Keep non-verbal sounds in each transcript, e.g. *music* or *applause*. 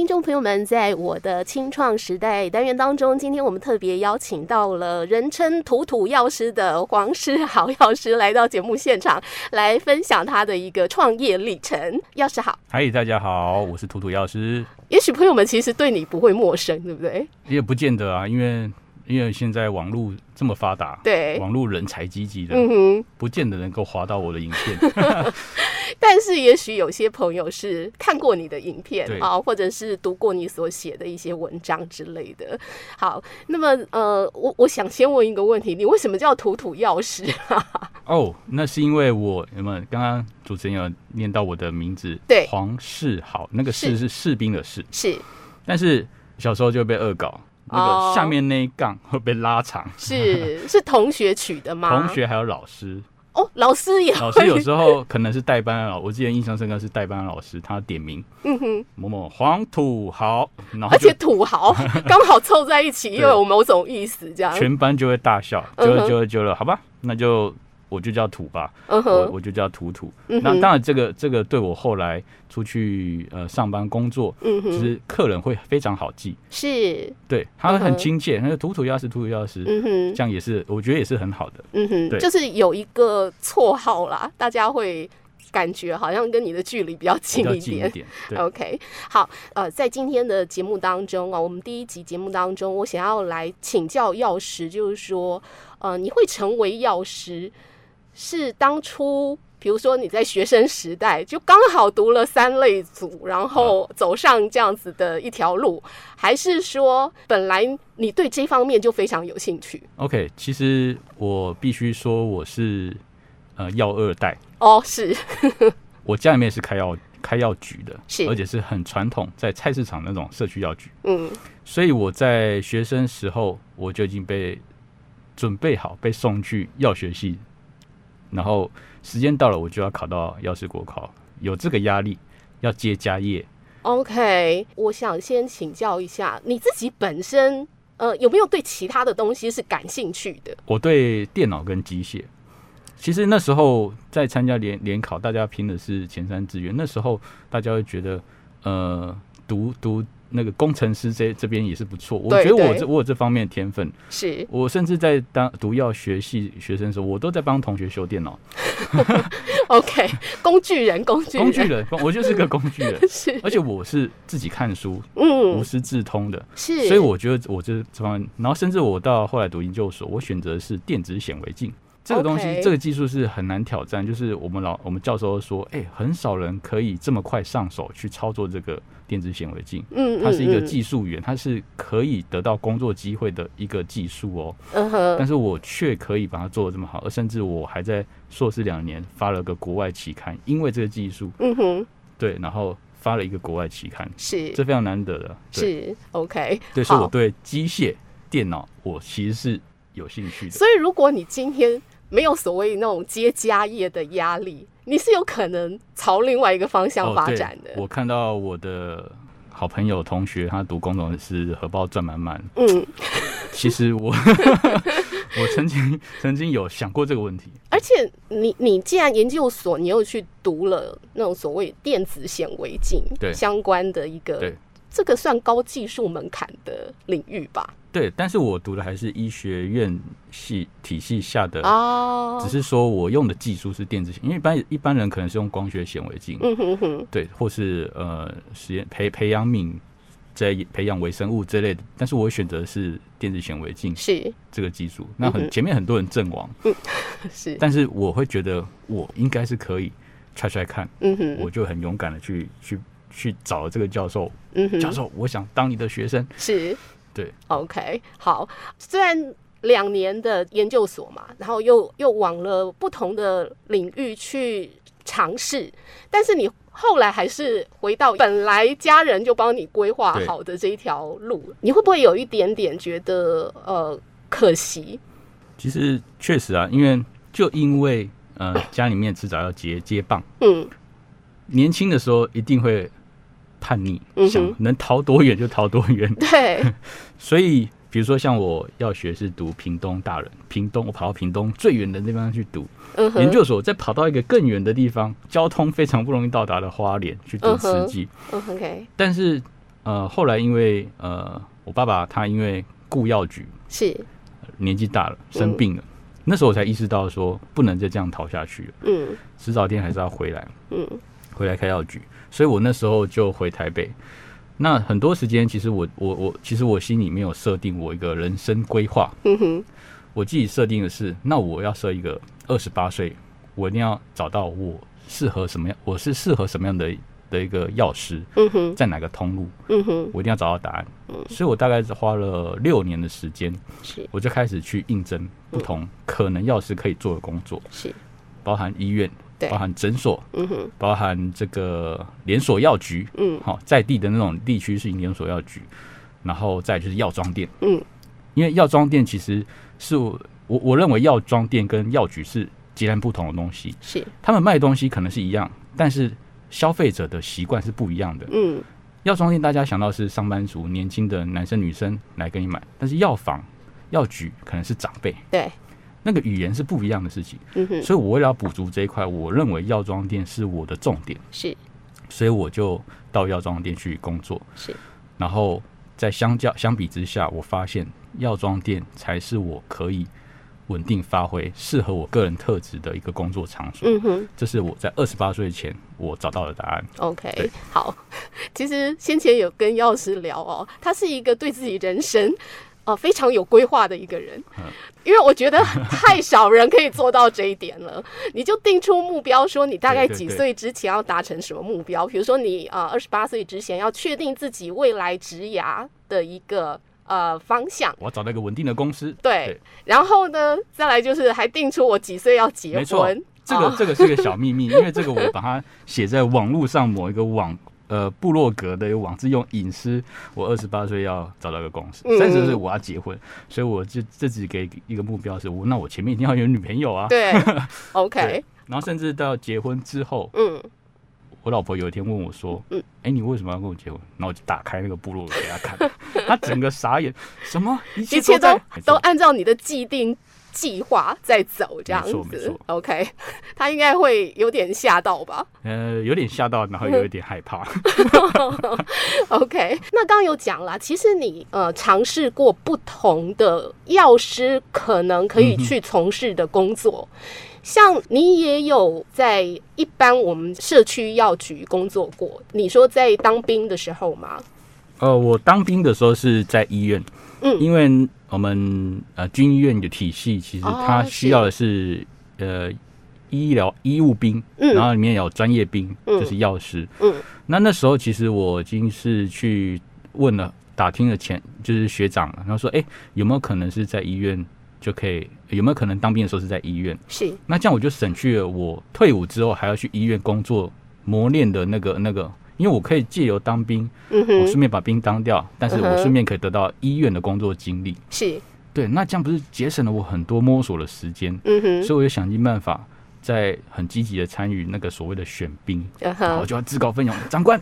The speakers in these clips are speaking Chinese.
听众朋友们，在我的清创时代单元当中，今天我们特别邀请到了人称“土土药师”的黄诗豪药师来到节目现场，来分享他的一个创业历程。药师好，嗨，大家好，我是土土药师。也许朋友们其实对你不会陌生，对不对？也不见得啊，因为。因为现在网络这么发达，对网络人才济济的，嗯哼，不见得能够划到我的影片。*laughs* *laughs* 但是也许有些朋友是看过你的影片啊，或者是读过你所写的一些文章之类的。好，那么呃，我我想先问一个问题：你为什么叫土土药师？*laughs* 哦，那是因为我有没有刚刚主持人有念到我的名字？对，黄世豪，那个士是士兵的士，是。但是小时候就被恶搞。那个下面那一杠会被拉长，是是同学取的吗？同学还有老师哦，老师也老师有时候可能是代班老，我之前印象深刻是代班老师，他点名，嗯哼，某某黄土豪，然后而且土豪 *laughs* 刚好凑在一起，又有某种意思，这样。全班就会大笑，久了久了久了，好吧，那就。我就叫土吧，我我就叫土土。那当然，这个这个对我后来出去呃上班工作，其实客人会非常好记，是对，他会很亲切。那个土土药师，土土药师，这样也是，我觉得也是很好的。嗯哼，对，就是有一个绰号啦，大家会感觉好像跟你的距离比较近一点。OK，好，呃，在今天的节目当中啊，我们第一集节目当中，我想要来请教药师，就是说，呃，你会成为药师？是当初，比如说你在学生时代就刚好读了三类组，然后走上这样子的一条路，还是说本来你对这方面就非常有兴趣？OK，其实我必须说我是呃药二代哦，是 *laughs* 我家里面是开药开药局的，是而且是很传统，在菜市场那种社区药局，嗯，所以我在学生时候我就已经被准备好被送去药学系。然后时间到了，我就要考到药师国考，有这个压力，要接家业。OK，我想先请教一下你自己本身，呃，有没有对其他的东西是感兴趣的？我对电脑跟机械。其实那时候在参加联联考，大家拼的是前三志愿。那时候大家会觉得，呃，读读。那个工程师这这边也是不错，我觉得我这我有这方面的天分，是。我甚至在当读药学系学生的时候，我都在帮同学修电脑。*laughs* OK，工具人，工具人，工具人，我就是个工具人。*laughs* 是，而且我是自己看书，嗯，无师自通的，是，所以我觉得我这这方面，然后甚至我到后来读研究所，我选择是电子显微镜这个东西.这个技术是很难挑战，就是我们老我们教授说，哎、欸，很少人可以这么快上手去操作这个。电子显微镜，嗯，它是一个技术员，它是可以得到工作机会的一个技术哦。嗯哼，但是我却可以把它做的这么好，而甚至我还在硕士两年发了个国外期刊，因为这个技术，嗯哼，对，然后发了一个国外期刊，是，这非常难得的，是 OK。对，所以我对机械电脑，我其实是有兴趣的。所以，如果你今天没有所谓那种接家业的压力。你是有可能朝另外一个方向发展的。哦。我看到我的好朋友同学，他读工程师，荷包赚满满。嗯，其实我 *laughs* 我曾经曾经有想过这个问题。而且你你既然研究所，你又去读了那种所谓电子显微镜相关的一个，对，这个算高技术门槛的领域吧？对，但是我读的还是医学院系体系下的，oh. 只是说我用的技术是电子显，因为一般一般人可能是用光学显微镜，嗯哼哼，对，或是呃实验培培养皿在培养微生物之类的，但是我选择的是电子显微镜，是。这个技术。那很前面很多人阵亡，嗯，*laughs* 是，但是我会觉得我应该是可以 try try 看，嗯哼，我就很勇敢的去去去找了这个教授，嗯哼，教授，我想当你的学生，是。对，OK，好。虽然两年的研究所嘛，然后又又往了不同的领域去尝试，但是你后来还是回到本来家人就帮你规划好的这一条路，你会不会有一点点觉得呃可惜？其实确实啊，因为就因为呃家里面迟早要接接棒，嗯，年轻的时候一定会。叛逆，想能逃多远就逃多远。*laughs* 对，*laughs* 所以比如说像我要学是读屏东大人，屏东我跑到屏东最远的地方去读研究所，再跑到一个更远的地方，交通非常不容易到达的花莲去读慈济。OK，但是呃，后来因为呃，我爸爸他因为顾药局是。年纪大了生病了，嗯、那时候我才意识到说不能再这样逃下去了。嗯，迟早天还是要回来。嗯，回来开药局，所以我那时候就回台北。那很多时间，其实我我我，其实我心里面有设定我一个人生规划。嗯哼，我自己设定的是，那我要设一个二十八岁，我一定要找到我适合什么样，我是适合什么样的的一个药师。嗯哼，在哪个通路？嗯哼，我一定要找到答案。嗯，所以我大概是花了六年的时间，是，我就开始去应征不同可能药师可以做的工作，是，包含医院。包含诊所，嗯哼，包含这个连锁药局，嗯，好，在地的那种地区性连锁药局，然后再就是药妆店，嗯，因为药妆店其实是我我认为药妆店跟药局是截然不同的东西，是。他们卖的东西可能是一样，但是消费者的习惯是不一样的，嗯，药妆店大家想到是上班族、年轻的男生女生来跟你买，但是药房、药局可能是长辈，对。那个语言是不一样的事情，嗯哼，所以我为了要补足这一块，我认为药妆店是我的重点，是，所以我就到药妆店去工作，是，然后在相较相比之下，我发现药妆店才是我可以稳定发挥、适合我个人特质的一个工作场所，嗯哼，这是我在二十八岁前我找到的答案。OK，好，其实先前有跟药师聊哦，他是一个对自己人生。哦，非常有规划的一个人，因为我觉得太少人可以做到这一点了。*laughs* 你就定出目标，说你大概几岁之前要达成什么目标？比如说你啊，二十八岁之前要确定自己未来职涯的一个呃方向。我要找到一个稳定的公司。对，然后呢，再来就是还定出我几岁要结婚。这个这个是个小秘密，因为这个我把它写在网络上某一个网。呃，部落格的网志用隐私，我二十八岁要找到一个公司，三十岁我要结婚，所以我就自己给一个目标是，我那我前面一定要有女朋友啊。对，*laughs* OK。然后甚至到结婚之后，嗯，我老婆有一天问我说，嗯，哎，你为什么要跟我结婚？然后我就打开那个部落给她看，她整个傻眼，什么一切都都按照你的既定。计划在走这样子，OK，*laughs* 他应该会有点吓到吧？*laughs* 呃，有点吓到，然后有一点害怕。*laughs* OK，那刚刚有讲了，其实你呃尝试过不同的药师可能可以去从事的工作，嗯、像你也有在一般我们社区药局工作过。你说在当兵的时候吗？呃，我当兵的时候是在医院，嗯，因为。我们呃军医院的体系，其实它需要的是、呃医疗医务兵，嗯、然后里面有专业兵，嗯、就是药师。嗯，那那时候其实我已经是去问了打听了前就是学长了，然后说哎、欸、有没有可能是在医院就可以，有没有可能当兵的时候是在医院？是，那这样我就省去了我退伍之后还要去医院工作磨练的那个那个。因为我可以借由当兵，嗯、我顺便把兵当掉，但是我顺便可以得到医院的工作经历。是、嗯，对，那这样不是节省了我很多摸索的时间？嗯哼，所以我就想尽办法，在很积极的参与那个所谓的选兵，然后就要自告奋勇，长官，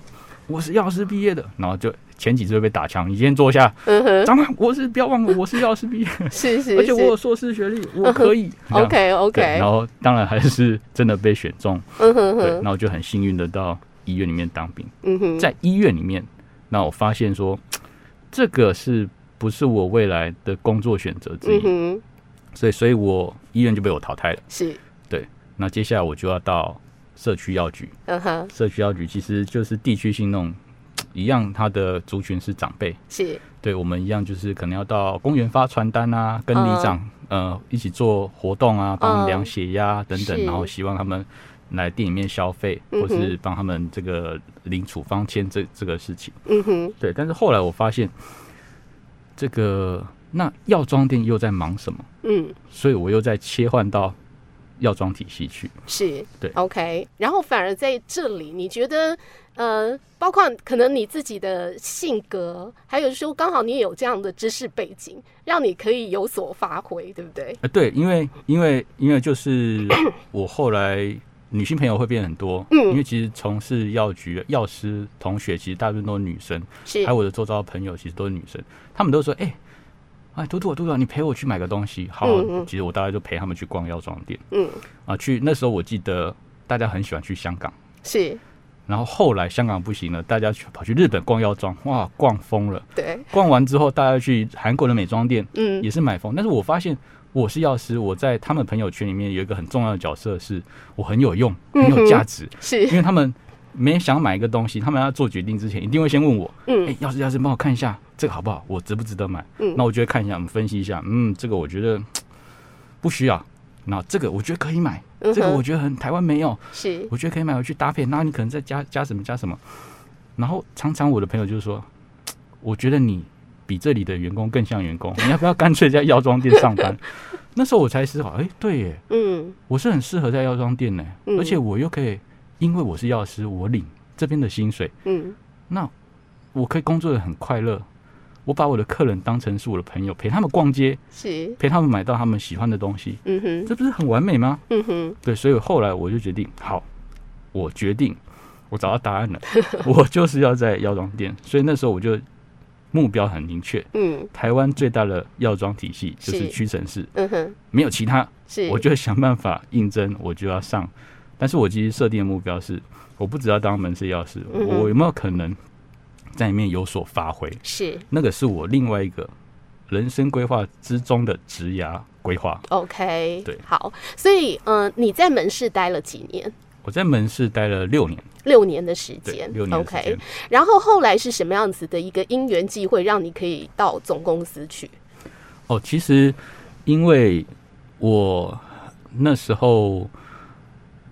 我是药师毕业的，然后就前几次会被打枪，你先坐下。嗯哼，长官，我是不要忘了，我是药师毕业，是，*laughs* 是是，而且我有硕士学历，我可以。OK OK，然后当然还是真的被选中。嗯哼哼，对，那我就很幸运的到。医院里面当兵，嗯哼，在医院里面，那我发现说，*tsk* 这个是不是我未来的工作选择之一？所以，所以我医院就被我淘汰了。是，对。那接下来我就要到社区药局。嗯哼，社区药局其实就是地区性那种 *tsk* 一样，它的族群是长辈。是，对我们一样，就是可能要到公园发传单啊，跟里长呃一起做活动啊，帮他们量血压等等，然后希望他们。来店里面消费，或是帮他们这个领处方签这这个事情。嗯哼，对。但是后来我发现，这个那药妆店又在忙什么？嗯，所以我又在切换到药妆体系去。是，对。OK，然后反而在这里，你觉得呃，包括可能你自己的性格，还有说刚好你也有这样的知识背景，让你可以有所发挥，对不对？呃，对，因为因为因为就是我后来。女性朋友会变很多，嗯，因为其实从事药局药师同学，其实大部分都是女生，是，还有我的周遭的朋友，其实都是女生，他们都说，哎、欸，哎，嘟嘟，嘟嘟，你陪我去买个东西，好，嗯嗯，其实我大概就陪他们去逛药妆店，嗯，啊，去那时候我记得大家很喜欢去香港，是，然后后来香港不行了，大家去跑去日本逛药妆，哇，逛疯了。对，逛完之后，大家去韩国的美妆店，嗯，也是买疯。但是我发现我是药师，我在他们朋友圈里面有一个很重要的角色，是我很有用，很有价值，嗯、是因为他们没想买一个东西，他们要做决定之前，一定会先问我，嗯，哎、欸，药师药师，帮我看一下这个好不好？我值不值得买？嗯，那我就会看一下，我们分析一下，嗯，这个我觉得不需要。那这个我觉得可以买，这个我觉得很台湾没有，是我觉得可以买回去搭配。那你可能再加加什么加什么。然后常常我的朋友就是说，我觉得你比这里的员工更像员工，你要不要干脆在药妆店上班？*laughs* 那时候我才思考，哎，对耶，嗯，我是很适合在药妆店呢，而且我又可以，因为我是药师，我领这边的薪水，嗯，那我可以工作的很快乐。我把我的客人当成是我的朋友，陪他们逛街，是陪他们买到他们喜欢的东西，嗯哼，这不是很完美吗？嗯哼，对，所以后来我就决定，好，我决定，我找到答案了，*laughs* 我就是要在药妆店，所以那时候我就目标很明确，嗯，台湾最大的药妆体系就是屈臣氏，嗯哼，没有其他，是，我就想办法应征，我就要上，但是我其实设定的目标是，我不只要当门市药师，我有没有可能？在里面有所发挥，是。那个是我另外一个人生规划之中的职涯规划。OK，对，好，所以嗯、呃，你在门市待了几年？我在门市待了六年，六年的时间，六年 OK。然后后来是什么样子的一个因缘际会，让你可以到总公司去？哦，其实因为我那时候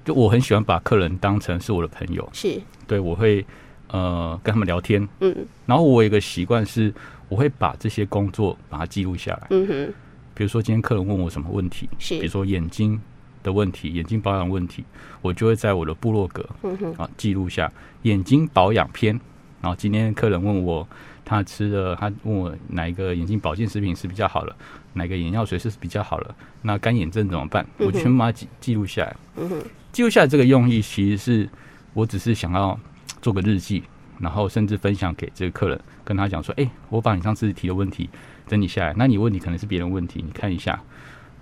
就我很喜欢把客人当成是我的朋友，是。对我会。呃，跟他们聊天，嗯，然后我有一个习惯是，我会把这些工作把它记录下来，嗯哼，比如说今天客人问我什么问题，是，比如说眼睛的问题，眼睛保养问题，我就会在我的部落格，啊，记录下眼睛保养篇。然后今天客人问我，他吃的，他问我哪一个眼睛保健食品是比较好的，哪个眼药水是比较好的，那干眼症怎么办？我全部把它记记录下来，记录下来这个用意其实是我只是想要。做个日记，然后甚至分享给这个客人，跟他讲说：“哎、欸，我把你上次提的问题整理下来，那你问题可能是别人问题，你看一下。”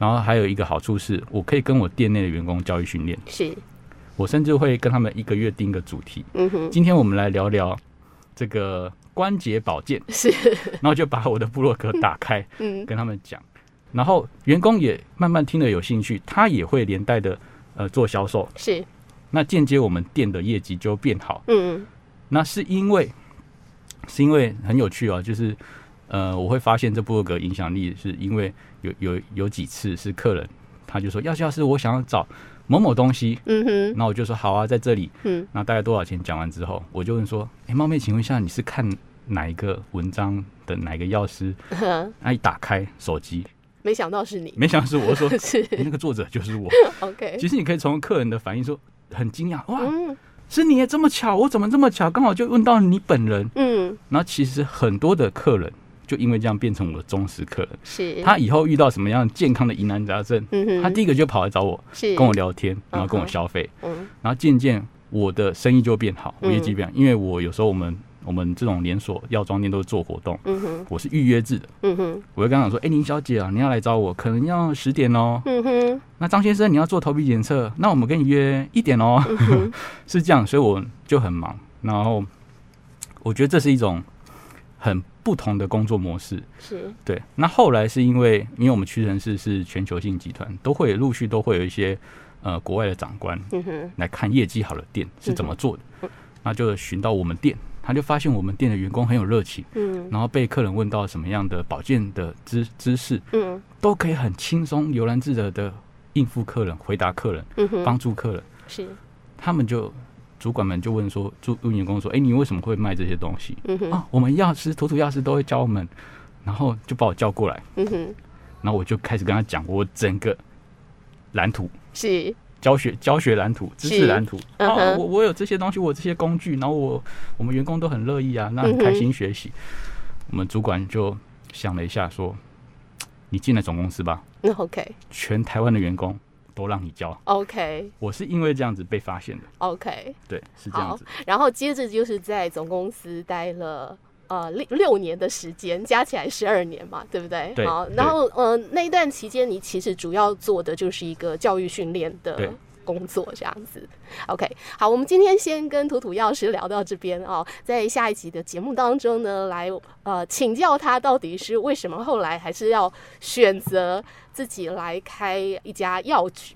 然后还有一个好处是，我可以跟我店内的员工教育训练。是，我甚至会跟他们一个月定个主题。嗯哼，今天我们来聊聊这个关节保健。是，然后就把我的部落格打开，*laughs* 嗯，跟他们讲，然后员工也慢慢听得有兴趣，他也会连带的呃做销售。是。那间接我们店的业绩就变好。嗯，那是因为是因为很有趣哦，就是呃，我会发现这部落格影响力，是因为有有有几次是客人他就说，要是要是我想要找某某东西，嗯哼，那我就说好啊，在这里，嗯，那大概多少钱？讲完之后，我就问说，哎、欸，冒昧请问一下，你是看哪一个文章的哪个药师？*laughs* 那一打开手机，没想到是你，没想到是我，*laughs* 说是、欸、那个作者就是我。*laughs* OK，其实你可以从客人的反应说。很惊讶哇，嗯、是你也这么巧？我怎么这么巧？刚好就问到你本人。嗯，然后其实很多的客人就因为这样变成我的忠实客人。是，他以后遇到什么样健康的疑难杂症，嗯，他第一个就跑来找我，跟我聊天，然后跟我消费。嗯，然后渐渐我的生意就变好，我业绩变好，因为我有时候我们。我们这种连锁药妆店都是做活动，嗯，我是预约制的，嗯哼，我会跟他讲说，哎，林小姐啊，你要来找我，可能要十点哦，嗯哼，那张先生你要做头皮检测，那我们跟你约一点哦，嗯，*laughs* 是这样，所以我就很忙，然后我觉得这是一种很不同的工作模式，是。对。那后来是因为，因为我们屈臣氏是全球性集团，都会陆续都会有一些呃国外的长官，来看业绩好的店是怎么做的，嗯、那就寻到我们店。他就发现我们店的员工很有热情，嗯，然后被客人问到什么样的保健的知知识，嗯，都可以很轻松、悠然自得的应付客人、回答客人，嗯哼，帮助客人。是，他们就主管们就问说，问问员工说，哎，你为什么会卖这些东西？嗯哼，啊，我们药师、涂涂药师都会教我们，然后就把我叫过来，嗯哼，然后我就开始跟他讲我整个蓝图。是。教学教学蓝图，知识蓝图。Uh. 啊，我我有这些东西，我这些工具，然后我我们员工都很乐意啊，那很开心学习。Uh. 我们主管就想了一下，说：“你进来总公司吧。*laughs* ”那 OK，全台湾的员工都让你教。OK，我是因为这样子被发现的。OK，对，是这样子。然后接着就是在总公司待了。呃，六六年的时间加起来十二年嘛，对不对？对。好，然后呃，那一段期间你其实主要做的就是一个教育训练的工作这样子。OK，好，我们今天先跟涂涂药师聊到这边哦，在下一集的节目当中呢，来呃请教他到底是为什么后来还是要选择自己来开一家药局。